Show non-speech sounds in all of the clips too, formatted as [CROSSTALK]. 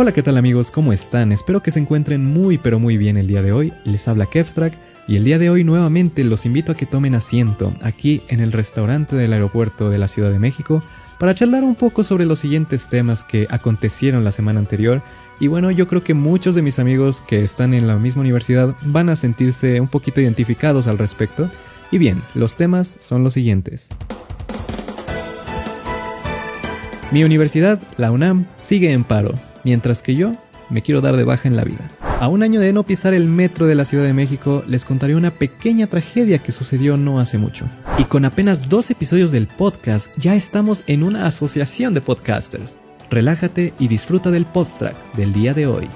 Hola, ¿qué tal amigos? ¿Cómo están? Espero que se encuentren muy pero muy bien el día de hoy. Les habla Kevstrack y el día de hoy nuevamente los invito a que tomen asiento aquí en el restaurante del aeropuerto de la Ciudad de México para charlar un poco sobre los siguientes temas que acontecieron la semana anterior y bueno, yo creo que muchos de mis amigos que están en la misma universidad van a sentirse un poquito identificados al respecto. Y bien, los temas son los siguientes. Mi universidad, la UNAM, sigue en paro, mientras que yo me quiero dar de baja en la vida. A un año de no pisar el metro de la Ciudad de México, les contaré una pequeña tragedia que sucedió no hace mucho. Y con apenas dos episodios del podcast, ya estamos en una asociación de podcasters. Relájate y disfruta del podstrack del día de hoy.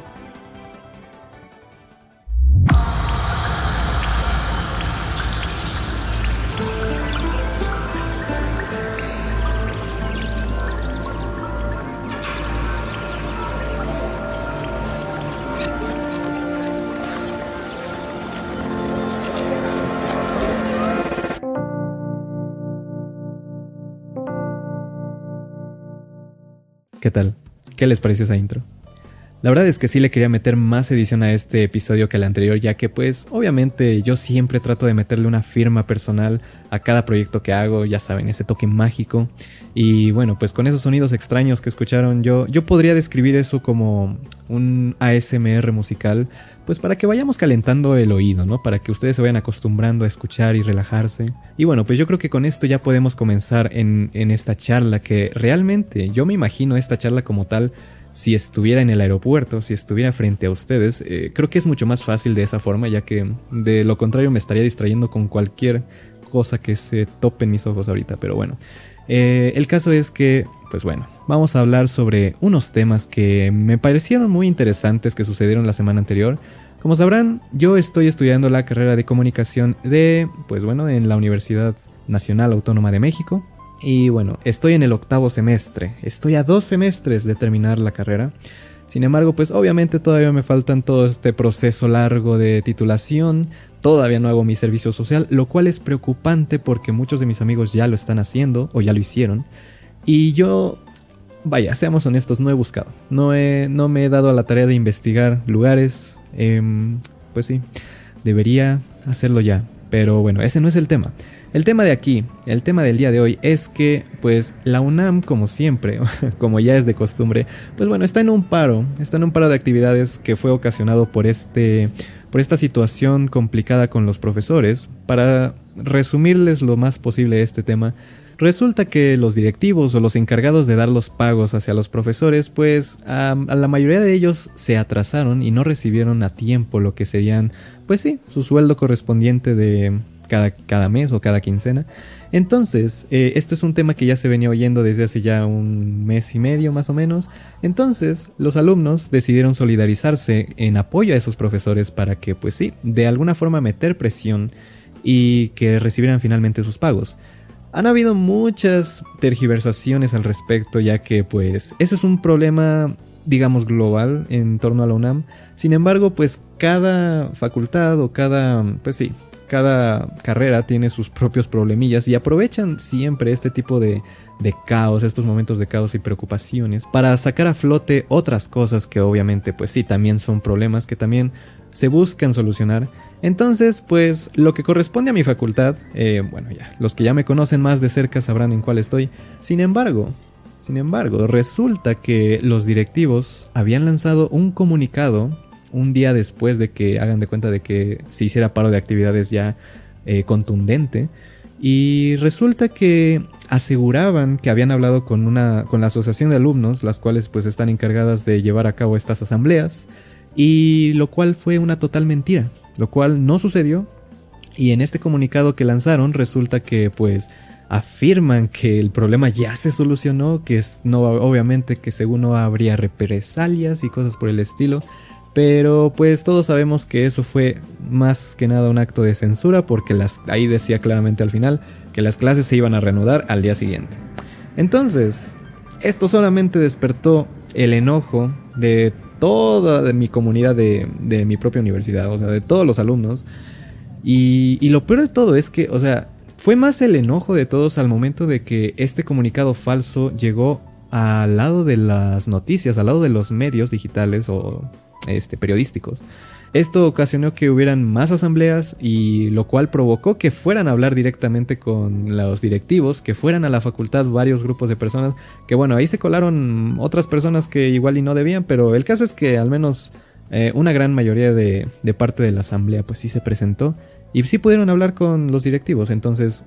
¿Qué les pareció esa intro? La verdad es que sí le quería meter más edición a este episodio que al anterior, ya que pues obviamente yo siempre trato de meterle una firma personal a cada proyecto que hago, ya saben, ese toque mágico. Y bueno, pues con esos sonidos extraños que escucharon yo, yo podría describir eso como un ASMR musical, pues para que vayamos calentando el oído, ¿no? Para que ustedes se vayan acostumbrando a escuchar y relajarse. Y bueno, pues yo creo que con esto ya podemos comenzar en, en esta charla, que realmente yo me imagino esta charla como tal si estuviera en el aeropuerto, si estuviera frente a ustedes, eh, creo que es mucho más fácil de esa forma, ya que de lo contrario me estaría distrayendo con cualquier cosa que se tope en mis ojos ahorita, pero bueno. Eh, el caso es que, pues bueno, vamos a hablar sobre unos temas que me parecieron muy interesantes que sucedieron la semana anterior. Como sabrán, yo estoy estudiando la carrera de comunicación de, pues bueno, en la Universidad Nacional Autónoma de México. Y bueno, estoy en el octavo semestre, estoy a dos semestres de terminar la carrera. Sin embargo, pues obviamente todavía me faltan todo este proceso largo de titulación, todavía no hago mi servicio social, lo cual es preocupante porque muchos de mis amigos ya lo están haciendo o ya lo hicieron. Y yo, vaya, seamos honestos, no he buscado, no, he, no me he dado a la tarea de investigar lugares, em, pues sí, debería hacerlo ya, pero bueno, ese no es el tema. El tema de aquí, el tema del día de hoy es que pues la UNAM como siempre, [LAUGHS] como ya es de costumbre, pues bueno, está en un paro, está en un paro de actividades que fue ocasionado por este por esta situación complicada con los profesores. Para resumirles lo más posible este tema, Resulta que los directivos o los encargados de dar los pagos hacia los profesores, pues a, la mayoría de ellos se atrasaron y no recibieron a tiempo lo que serían, pues sí, su sueldo correspondiente de, cada, mes o cada quincena. Entonces, eh, este es un tema que ya se venía oyendo desde hace ya un mes y medio más o menos. Entonces, los alumnos decidieron solidarizarse en apoyo a esos profesores para que, pues sí, de alguna forma meter presión y que recibieran finalmente sus pagos. Han habido muchas tergiversaciones al respecto, ya que pues ese es un problema digamos global en torno a la UNAM. Sin embargo, pues cada facultad o cada, pues sí, cada carrera tiene sus propios problemillas y aprovechan siempre este tipo de, de, caos, estos momentos de caos y preocupaciones para sacar a flote otras cosas que obviamente pues sí también son problemas que también se buscan solucionar. Entonces pues lo que corresponde a mi facultad, eh, bueno ya, los que ya me conocen más de cerca sabrán en cuál estoy. Sin embargo, sin embargo, resulta que los directivos habían lanzado un comunicado un día después de que hagan de cuenta de que se hiciera paro de actividades ya eh, contundente. Y resulta que aseguraban que habían hablado con una con la asociación de alumnos, las cuales pues están encargadas de llevar a cabo estas asambleas, y lo cual fue una total mentira, lo cual no sucedió. Y en este comunicado que lanzaron resulta que pues afirman que el problema ya se solucionó, que es no obviamente que según no habría represalias y cosas por el estilo, pero pues todos sabemos que eso fue más que nada un acto de censura porque ahí decía claramente al final que las clases se iban a reanudar al día siguiente. Entonces, esto solamente despertó el enojo de toda mi comunidad de, de, mi propia universidad, o sea, de todos los alumnos. Y, y lo peor de todo es que, o sea, fue más el enojo de todos al momento de que este comunicado falso llegó al lado de las noticias, al lado de los medios digitales o este, periodísticos. Esto ocasionó que hubieran más asambleas y lo cual provocó que fueran a hablar directamente con los directivos, que fueran a la facultad varios grupos de personas, que bueno, ahí se colaron otras personas que igual y no debían, pero el caso es que al menos eh, una gran mayoría de, de parte de la asamblea pues sí se presentó y sí pudieron hablar con los directivos, entonces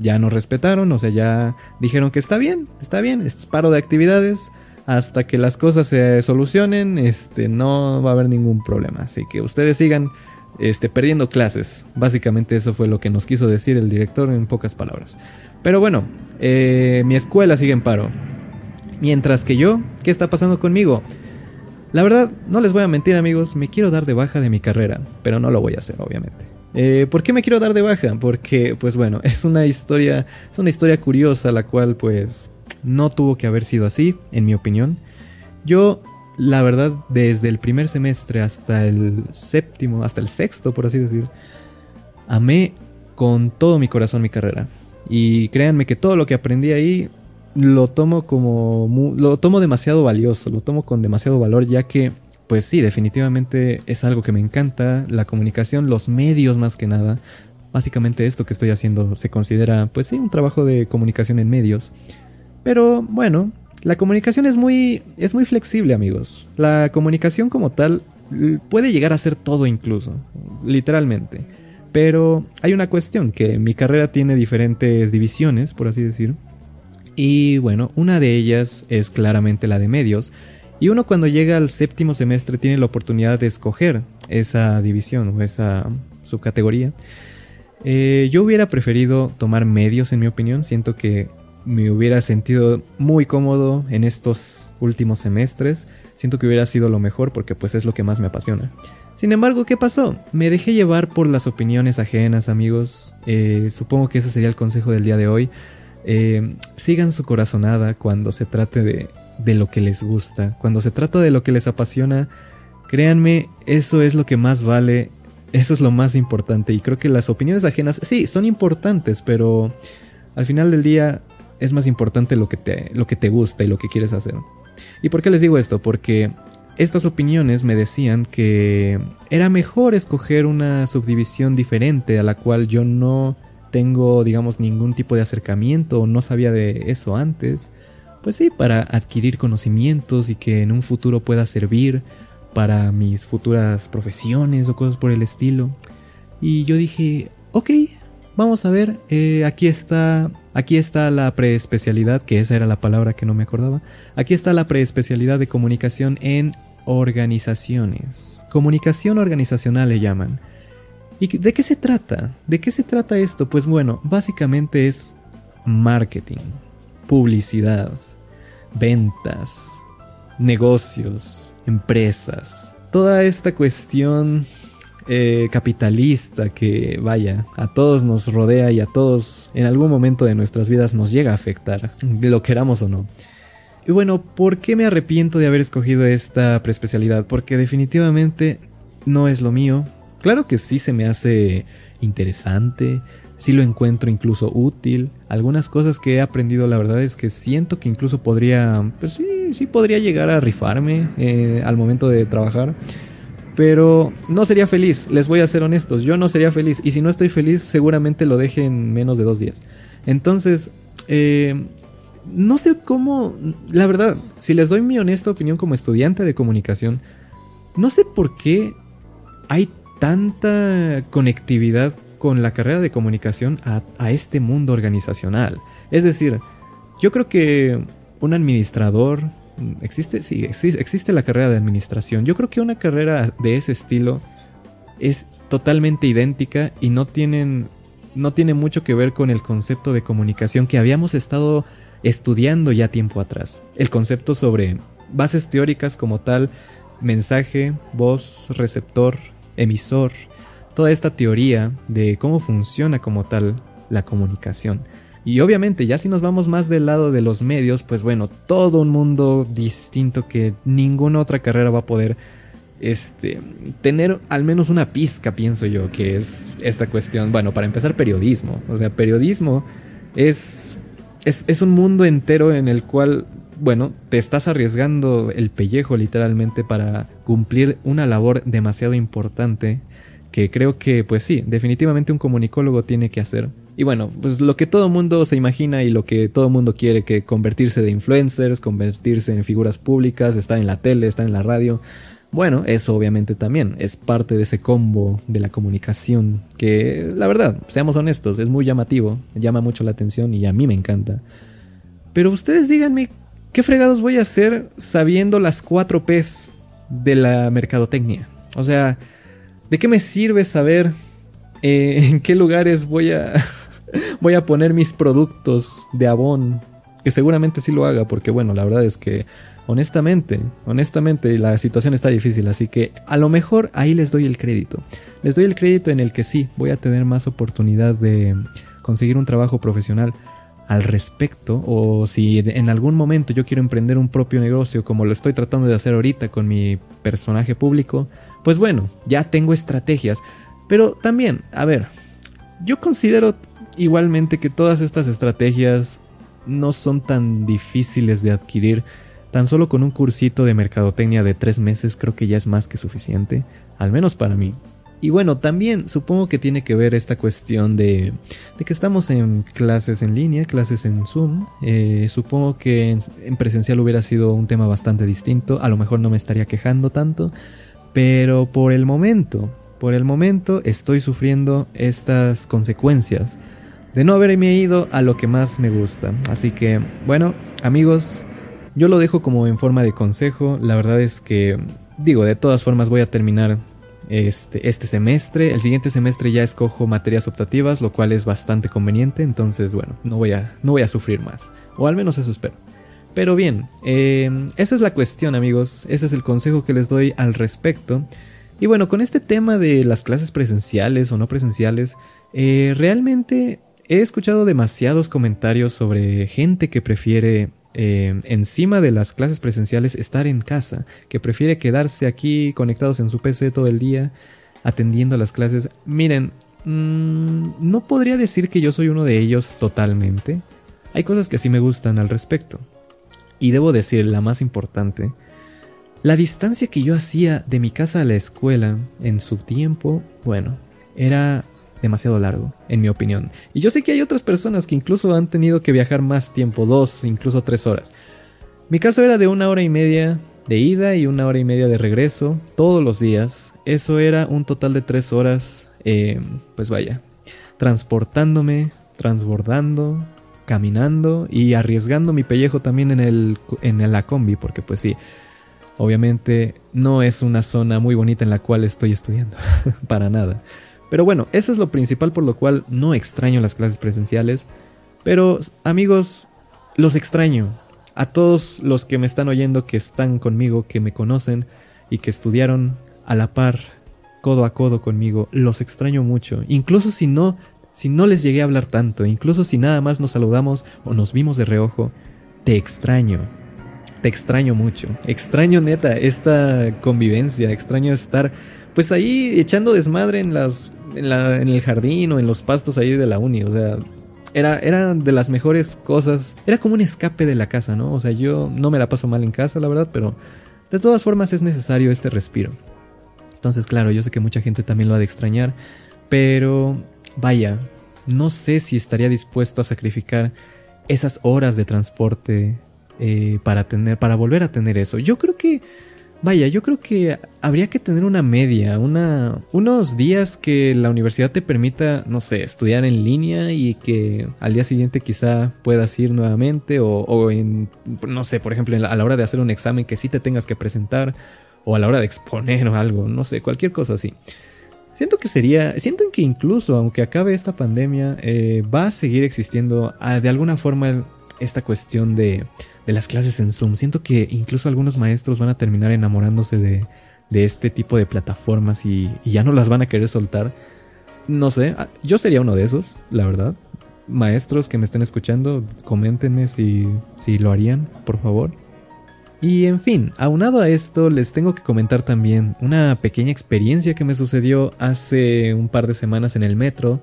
ya nos respetaron, o sea, ya dijeron que está bien, está bien, es paro de actividades hasta que las cosas se solucionen, este, no va a haber ningún problema. Así que ustedes sigan este, perdiendo clases. Básicamente eso fue lo que nos quiso decir el director en pocas palabras. Pero bueno, eh, mi escuela sigue en paro. Mientras que yo, ¿qué está pasando conmigo? La verdad, no les voy a mentir amigos, me quiero dar de baja de mi carrera, pero no lo voy a hacer obviamente. Eh, ¿Por qué me quiero dar de baja? Porque, pues bueno, [LAUGHS] es una historia, es una historia curiosa la cual, pues, no tuvo que haber sido así, en mi opinión. Yo, la verdad, desde el primer semestre hasta el séptimo, hasta el sexto, por así decir, amé con todo mi corazón mi carrera. Y créanme que todo lo que aprendí ahí lo tomo como lo tomo demasiado valioso, lo tomo con demasiado valor ya que pues sí, definitivamente es algo que me encanta, la comunicación, los medios más que nada. Básicamente esto que estoy haciendo se considera pues sí un trabajo de comunicación en medios. Pero bueno, la comunicación es muy, es muy flexible, amigos. La comunicación como tal puede llegar a ser todo incluso, literalmente. Pero hay una cuestión, que mi carrera tiene diferentes divisiones, por así decir. Y bueno, una de ellas es claramente la de medios. Y uno cuando llega al séptimo semestre tiene la oportunidad de escoger esa división o esa subcategoría. Eh, yo hubiera preferido tomar medios en mi opinión. Siento que me hubiera sentido muy cómodo en estos últimos semestres. Siento que hubiera sido lo mejor porque pues es lo que más me apasiona. Sin embargo, ¿qué pasó? Me dejé llevar por las opiniones ajenas, amigos. Eh, supongo que ese sería el consejo del día de hoy. Eh, sigan su corazonada cuando se trate de, de lo que les gusta. Cuando se trata de lo que les apasiona, créanme, eso es lo que más vale. Eso es lo más importante. Y creo que las opiniones ajenas, sí, son importantes, pero al final del día es más importante lo que te, lo que te gusta y lo que quieres hacer. ¿Y por qué les digo esto? Porque estas opiniones me decían que era mejor escoger una subdivisión diferente a la cual yo no tengo, digamos, ningún tipo de acercamiento o no sabía de eso antes. Pues sí, para adquirir conocimientos y que en un futuro pueda servir para mis futuras profesiones o cosas por el estilo. Y yo dije, ok, vamos a ver, eh, aquí está Aquí está la preespecialidad, que esa era la palabra que no me acordaba. Aquí está la preespecialidad de comunicación en organizaciones. Comunicación organizacional le llaman. ¿Y de qué se trata? ¿De qué se trata esto? Pues bueno, básicamente es marketing, publicidad, ventas, negocios, empresas. Toda esta cuestión eh, capitalista que, vaya, a todos nos rodea y a todos en algún momento de nuestras vidas nos llega a afectar, lo queramos o no. Y bueno, ¿por qué me arrepiento de haber escogido esta preespecialidad? Porque definitivamente no es lo mío. Claro que sí se me hace interesante, sí lo encuentro incluso útil. Algunas cosas que he aprendido, la verdad es que siento que incluso podría, pues sí, sí podría llegar a rifarme eh, al momento de trabajar. Pero no sería feliz, les voy a ser honestos, yo no sería feliz. Y si no estoy feliz, seguramente lo deje en menos de dos días. Entonces, eh, no sé cómo, la verdad, si les doy mi honesta opinión como estudiante de comunicación, no sé por qué hay tanta conectividad con la carrera de comunicación a, a este mundo organizacional. Es decir, yo creo que un administrador, Existe, sí, existe, la carrera de administración. Yo creo que una carrera de ese estilo es totalmente idéntica y no tienen no tiene mucho que ver con el concepto de comunicación que habíamos estado estudiando ya tiempo atrás. El concepto sobre bases teóricas como tal, mensaje, voz, receptor, emisor, toda esta teoría de cómo funciona como tal la comunicación. Y obviamente, ya si nos vamos más del lado de los medios, pues bueno, todo un mundo distinto que ninguna otra carrera va a poder este, tener al menos una pizca, pienso yo, que es esta cuestión. Bueno, para empezar, periodismo. O sea, periodismo es, es, es un mundo entero en el cual bueno, te estás arriesgando el pellejo literalmente para cumplir una labor demasiado importante que creo que, pues sí, definitivamente un comunicólogo tiene que hacer. Y bueno, pues lo que todo mundo se imagina y lo que todo mundo quiere, que convertirse de influencers, convertirse en figuras públicas, estar en la tele, estar en la radio. Bueno, eso obviamente también es parte de ese combo de la comunicación que, la verdad, seamos honestos, es muy llamativo, llama mucho la atención y a mí me encanta. Pero ustedes díganme, ¿qué fregados voy a hacer sabiendo las cuatro P's de la mercadotecnia? O sea, ¿de qué me sirve saber eh, en qué lugares voy a, [LAUGHS] voy a poner mis productos de Avon? Que seguramente sí lo haga, porque bueno, la verdad es que Honestamente, honestamente la situación está difícil, así que a lo mejor ahí les doy el crédito. Les doy el crédito en el que sí, voy a tener más oportunidad de conseguir un trabajo profesional al respecto o si en algún momento yo quiero emprender un propio negocio como lo estoy tratando de hacer ahorita con mi personaje público, pues bueno, ya tengo estrategias. Pero también, a ver, yo considero igualmente que todas estas estrategias no son tan difíciles de adquirir Tan solo con un cursito de mercadotecnia de tres meses creo que ya es más que suficiente, al menos para mí. Y bueno, también supongo que tiene que ver esta cuestión de, de que estamos en clases en línea, clases en Zoom. Eh, supongo que en, en, presencial hubiera sido un tema bastante distinto, a lo mejor no me estaría quejando tanto, pero por el momento, por el momento estoy sufriendo estas consecuencias de no haberme ido a lo que más me gusta. Así que, bueno, amigos, yo lo dejo como en forma de consejo. La verdad es que, digo, de todas formas voy a terminar este, este semestre. El siguiente semestre ya escojo materias optativas, lo cual es bastante conveniente. Entonces, bueno, no voy a, no voy a sufrir más. O al menos eso espero. Pero bien, eh, esa es la cuestión amigos. Ese es el consejo que les doy al respecto. Y bueno, con este tema de las clases presenciales o no presenciales, eh, realmente he escuchado demasiados comentarios sobre gente que prefiere eh, encima de las clases presenciales estar en casa, que prefiere quedarse aquí conectados en su PC todo el día atendiendo las clases. Miren, mmm, no podría decir que yo soy uno de ellos totalmente. Hay cosas que sí me gustan al respecto. Y debo decir, la más importante, la distancia que yo hacía de mi casa a la escuela en su tiempo, bueno, era demasiado largo, en mi opinión. Y yo sé que hay otras personas que incluso han tenido que viajar más tiempo, dos, incluso tres horas. Mi caso era de una hora y media de ida y una hora y media de regreso, todos los días. Eso era un total de tres horas, eh, pues vaya, transportándome, transbordando, caminando y arriesgando mi pellejo también en, el, en la combi, porque pues sí, obviamente no es una zona muy bonita en la cual estoy estudiando, [LAUGHS] para nada. Pero bueno, eso es lo principal por lo cual no extraño las clases presenciales. Pero amigos, los extraño. A todos los que me están oyendo, que están conmigo, que me conocen y que estudiaron a la par, codo a codo conmigo, los extraño mucho. Incluso si no, si no les llegué a hablar tanto, incluso si nada más nos saludamos o nos vimos de reojo, te extraño. Te extraño mucho. Extraño neta esta convivencia, extraño estar pues ahí echando desmadre en las en, el jardín o en los pastos ahí de la uni. O sea, era, era de las mejores cosas. Era como un escape de la casa, ¿no? O sea, yo no me la paso mal en casa, la verdad, pero de todas formas es necesario este respiro. Entonces, claro, yo sé que mucha gente también lo ha de extrañar, pero vaya, no sé si estaría dispuesto a sacrificar esas horas de transporte eh, para tener, para volver a tener eso. Yo creo que Vaya, yo creo que habría que tener una media, una, unos días que la universidad te permita, no sé, estudiar en línea y que al día siguiente quizá puedas ir nuevamente o, en, no sé, por ejemplo, a la hora de hacer un examen que sí te tengas que presentar o a la hora de exponer o algo, no sé, cualquier cosa así. Siento que sería, siento que incluso aunque acabe esta pandemia, eh, va a seguir existiendo ah, de alguna forma esta cuestión de de las clases en Zoom. Siento que incluso algunos maestros van a terminar enamorándose de, de este tipo de plataformas y, ya no las van a querer soltar. No sé, ah, yo sería uno de esos, la verdad. Maestros que me estén escuchando, coméntenme si, si lo harían, por favor. Y en fin, aunado a esto, les tengo que comentar también una pequeña experiencia que me sucedió hace un par de semanas en el metro.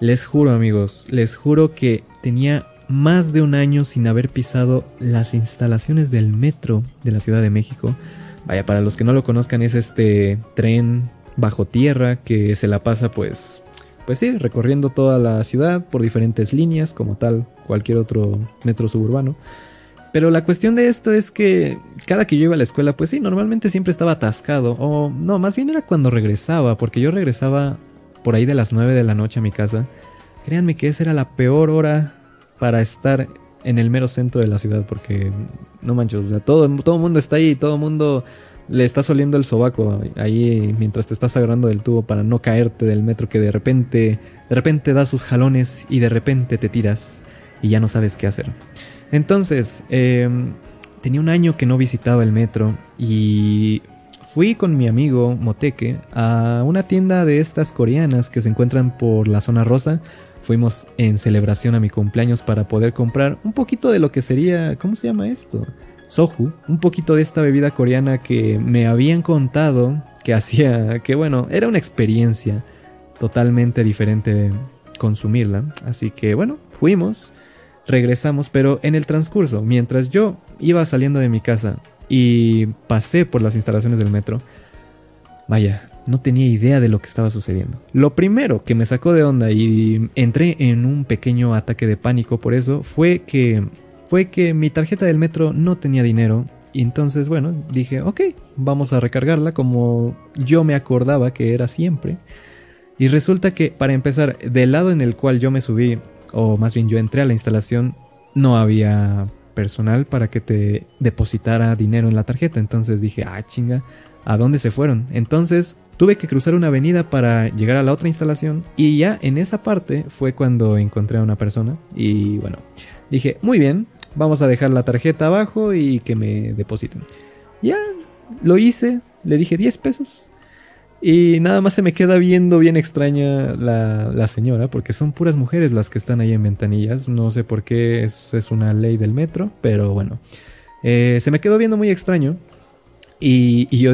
Les juro amigos, les juro que tenía más de un año sin haber pisado las instalaciones del metro de la Ciudad de México. Vaya, para los que no lo conozcan, es este tren bajo tierra que se la pasa pues pues sí, recorriendo toda la ciudad por diferentes líneas, como tal cualquier otro metro suburbano. Pero la cuestión de esto es que cada que yo iba a la escuela, pues sí, normalmente siempre estaba atascado. O no, más bien era cuando regresaba, porque yo regresaba por ahí de las 9 de la noche a mi casa. Créanme que esa era la peor hora para estar en el mero centro de la ciudad, porque no manches, o sea, todo, todo mundo está ahí, todo el mundo le estás oliendo el sobaco ahí mientras te estás agarrando del tubo para no caerte del metro que de repente, de repente das sus jalones y de repente te tiras y ya no sabes qué hacer. Entonces, em, tenía un año que no visitaba el metro y fui con mi amigo Moteque a una tienda de estas coreanas que se encuentran por la zona rosa. Fuimos en celebración a mi cumpleaños para poder comprar un poquito de lo que sería, ¿cómo se llama esto? soju, un poquito de esta bebida coreana que me habían contado que hacía, que bueno, era una experiencia totalmente diferente consumirla. Así que bueno, fuimos, regresamos, pero en el transcurso, mientras yo iba saliendo de mi casa y pasé por las instalaciones del metro, vaya, no tenía idea de lo que estaba sucediendo. Lo primero que me sacó de onda y entré en un pequeño ataque de pánico por eso fue que fue que mi tarjeta del metro no tenía dinero y entonces, bueno, dije, ok, vamos a recargarla como yo me acordaba que era siempre. Y resulta que, para empezar, del lado en el cual yo me subí, o más bien yo entré a la instalación, no había personal para que te depositara dinero en la tarjeta. Entonces dije, ah, chinga, ¿a dónde se fueron? Entonces tuve que cruzar una avenida para llegar a la otra instalación y ya en esa parte fue cuando encontré a una persona y bueno, dije, muy bien, vamos a dejar la tarjeta abajo y que me depositen. Ya, lo hice, le dije 10 pesos. Y nada más se me queda viendo bien extraña la, señora, porque son puras mujeres las que están ahí en ventanillas. No sé por qué es, es una ley del metro, pero bueno. Eh, se me quedó viendo muy extraño. Y, yo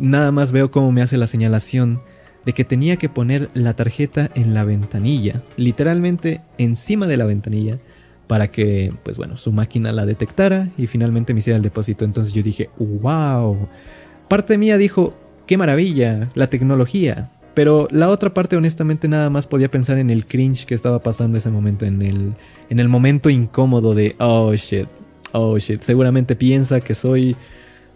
nada más veo cómo me hace la señalación de que tenía que poner la tarjeta en la ventanilla, literalmente encima de la ventanilla para que, pues bueno, su máquina la detectara y finalmente me hiciera el depósito. Entonces yo dije, wow. Parte mía dijo, qué maravilla, la tecnología. Pero la otra parte honestamente nada más podía pensar en el cringe que estaba pasando ese momento, en el, en el momento incómodo de, oh shit, oh shit, seguramente piensa que soy...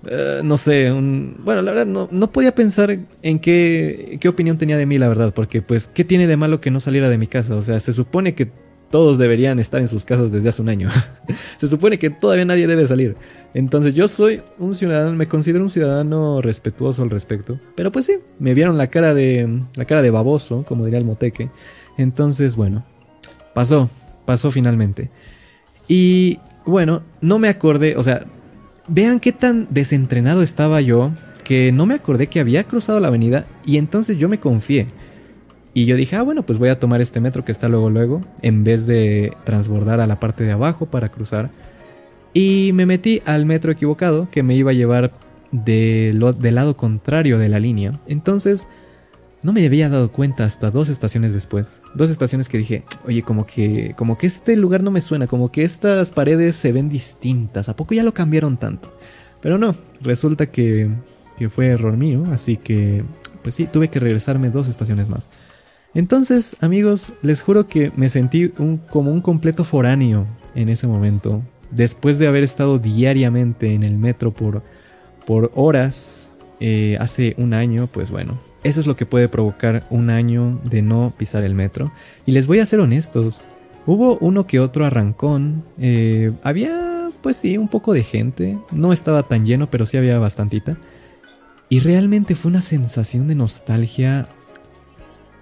Eh, no sé, bueno, la verdad no, no podía pensar en qué, qué opinión tenía de mí, la verdad, porque pues, ¿qué tiene de malo que no saliera de mi casa? O sea, se supone que todos deberían estar en sus casas desde hace un año. [LAUGHS] Se supone que todavía nadie debe salir. Entonces yo soy un ciudadano, me considero un ciudadano respetuoso al respecto. Pero pues sí, me vieron la cara de la cara de baboso, como diría el moteque. Entonces, bueno, pasó, pasó finalmente. Y bueno, no me acordé, o sea, vean qué tan desentrenado estaba yo que no me acordé que había cruzado la avenida y entonces yo me confié. Y yo dije, ah, bueno, pues voy a tomar este metro que está luego luego, en vez de transbordar a la parte de abajo para cruzar. Y me metí al metro equivocado que me iba a llevar del lado contrario de la línea. Entonces, no me había dado cuenta hasta dos estaciones después. Dos estaciones que dije, oye, como que, como que este lugar no me suena, como que estas paredes se ven distintas. ¿A poco ya lo cambiaron tanto? Pero no, resulta que, que fue error mío, así que, pues sí, tuve que regresarme dos estaciones más. Entonces, amigos, les juro que me sentí como un completo foráneo en ese momento. Después de haber estado diariamente en el metro por, por horas eh, hace un año, pues bueno, eso es lo que puede provocar un año de no pisar el metro. Y les voy a ser honestos, hubo uno que otro arrancón, eh, había pues sí un poco de gente, no estaba tan lleno, pero sí había bastantita. Y realmente fue una sensación de nostalgia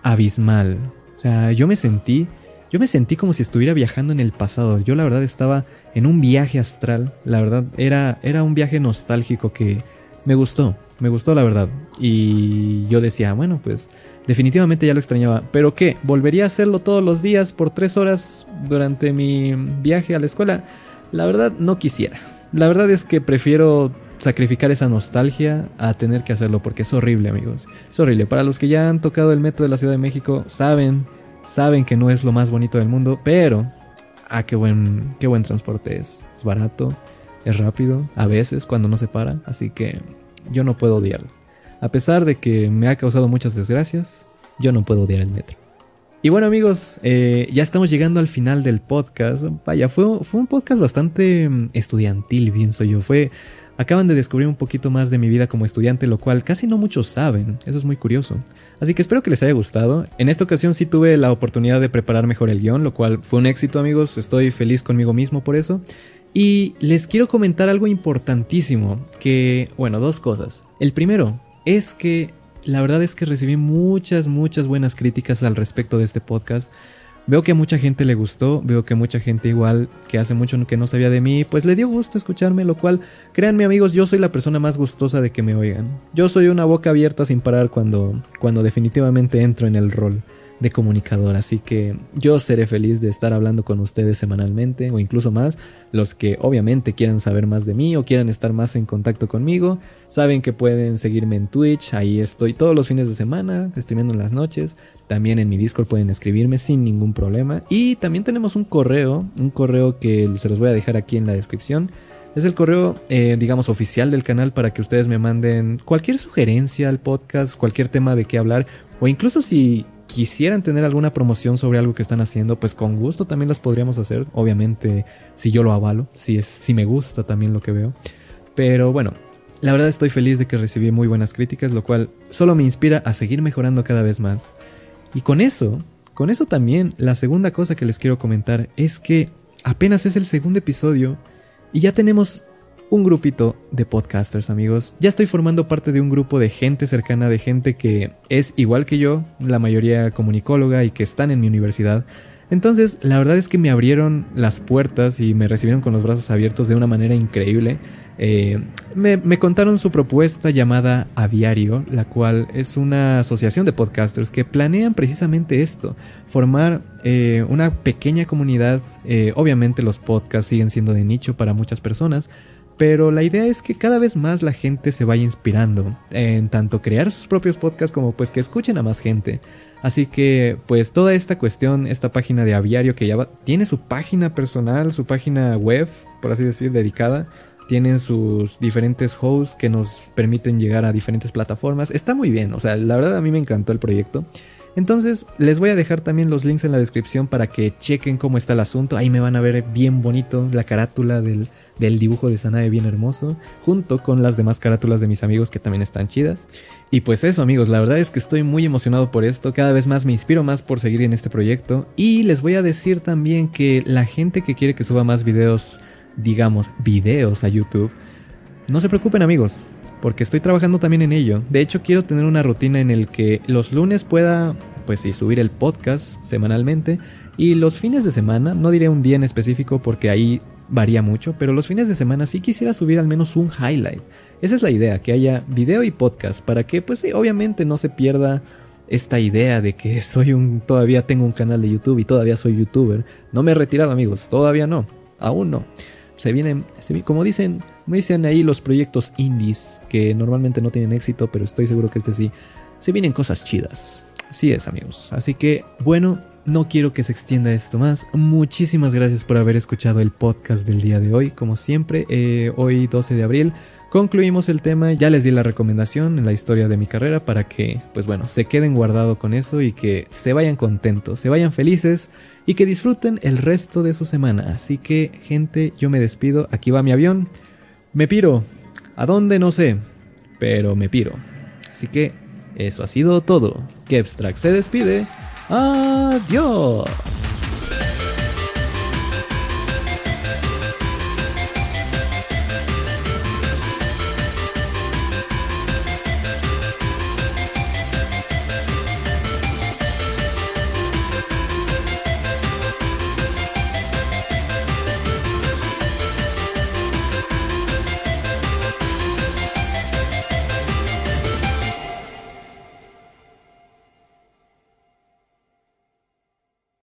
abismal. O sea, yo me sentí, yo me sentí como si estuviera viajando en el pasado. Yo la verdad estaba en un viaje astral. La verdad era, era un viaje nostálgico que me gustó, me gustó la verdad. Y yo decía, bueno, pues definitivamente ya lo extrañaba. Pero ¿qué? ¿Volvería a hacerlo todos los días por tres horas durante mi viaje a la escuela? La verdad no quisiera. La verdad es que prefiero sacrificar esa nostalgia a tener que hacerlo porque es horrible, amigos. Es horrible. Para los que ya han tocado el metro de la Ciudad de México, saben, saben que no es lo más bonito del mundo, pero ah, qué buen, qué buen transporte es. Es barato, es rápido, a veces cuando no se para, así que yo no puedo odiarlo. A pesar de que me ha causado muchas desgracias, yo no puedo odiar el metro. Y bueno amigos, eh, ya estamos llegando al final del podcast. Vaya, fue, fue un podcast bastante mm, estudiantil, pienso yo. Fue, acaban de descubrir un poquito más de mi vida como estudiante, lo cual casi no muchos saben. Eso es muy curioso. Así que espero que les haya gustado. En esta ocasión sí tuve la oportunidad de preparar mejor el guion, lo cual fue un éxito amigos. Estoy feliz conmigo mismo por eso. Y les quiero comentar algo importantísimo, que, bueno, dos cosas. El primero es que la verdad es que recibí muchas, muchas buenas críticas al respecto de este podcast. Veo que a mucha gente le gustó, veo que mucha gente igual que hace mucho que no sabía de mí, pues le dio gusto escucharme, lo cual, créanme amigos, yo soy la persona más gustosa de que me oigan. Yo soy una boca abierta sin parar cuando, cuando definitivamente entro en el rol de comunicador. Así que yo seré feliz de estar hablando con ustedes semanalmente o incluso más. Los que obviamente quieran saber más de mí o quieran estar más en contacto conmigo, saben que pueden seguirme en Twitch. Ahí estoy todos los fines de semana, streamando en las noches. También en mi Discord pueden escribirme sin ningún problema. Y también tenemos un correo, un correo que se los voy a dejar aquí en la descripción. Es el correo, eh, digamos, oficial del canal para que ustedes me manden cualquier sugerencia al podcast, cualquier tema de qué hablar, o incluso si quisieran tener alguna promoción sobre algo que están haciendo, pues con gusto también las podríamos hacer. Obviamente, si yo lo avalo, si, es, si me gusta también lo que veo. Pero bueno, la verdad estoy feliz de que recibí muy buenas críticas, lo cual solo me inspira a seguir mejorando cada vez más. Y con eso, con eso también, la segunda cosa que les quiero comentar es que apenas es el segundo episodio y ya tenemos un grupito de podcasters, amigos. Ya estoy formando parte de un grupo de gente cercana, de gente que es igual que yo, la mayoría comunicóloga y que están en mi universidad. Entonces, la verdad es que me abrieron las puertas y me recibieron con los brazos abiertos de una manera increíble. Eh, me, contaron su propuesta llamada Aviario, la cual es una asociación de podcasters que planean precisamente esto, formar eh, una pequeña comunidad. Eh, obviamente los podcasts siguen siendo de nicho para muchas personas, pero la idea es que cada vez más la gente se vaya inspirando en tanto crear sus propios podcasts como pues que escuchen a más gente. Así que pues toda esta cuestión, esta página de aviario que ya tiene su página personal, su página web, por así decir, dedicada. Tienen sus diferentes hosts que nos permiten llegar a diferentes plataformas. Está muy bien, o sea, la verdad a mí me encantó el proyecto. Entonces, les voy a dejar también los links en la descripción para que chequen cómo está el asunto. Ahí me van a ver bien bonito la carátula del, dibujo de Sanae, bien hermoso, junto con las demás carátulas de mis amigos que también están chidas. Y pues eso, amigos, la verdad es que estoy muy emocionado por esto. Cada vez más me inspiro más por seguir en este proyecto. Y les voy a decir también que la gente que quiere que suba más videos, digamos, videos a YouTube, no se preocupen, amigos porque estoy trabajando también en ello. De hecho, quiero tener una rutina en el que los lunes pueda, pues sí, subir el podcast semanalmente y los fines de semana, no diré un día en específico porque ahí varía mucho, pero los fines de semana sí quisiera subir al menos un highlight. Esa es la idea, que haya video y podcast para que, pues sí, obviamente no se pierda esta idea de que [LAUGHS] soy un todavía tengo un canal de YouTube y todavía soy youtuber. No me he retirado, amigos, todavía no, aún no se vienen, como dicen, me dicen ahí los proyectos indies que normalmente no tienen éxito, pero estoy seguro que este sí, se vienen cosas chidas. Así es, amigos. Así que, bueno, no quiero que se extienda esto más. Muchísimas gracias por haber escuchado el podcast del día de hoy. Como siempre, eh, hoy 12 de abril concluimos el tema, ya les di la recomendación en la historia de mi carrera para que, pues bueno, se queden guardado con eso y que se vayan contentos, se vayan felices y que disfruten el resto de su semana. Así que, gente, yo me despido, aquí va mi avión, me piro, ¿a dónde? No sé, pero me piro. Así que, eso ha sido todo. Kevstrack se despide. Adiós.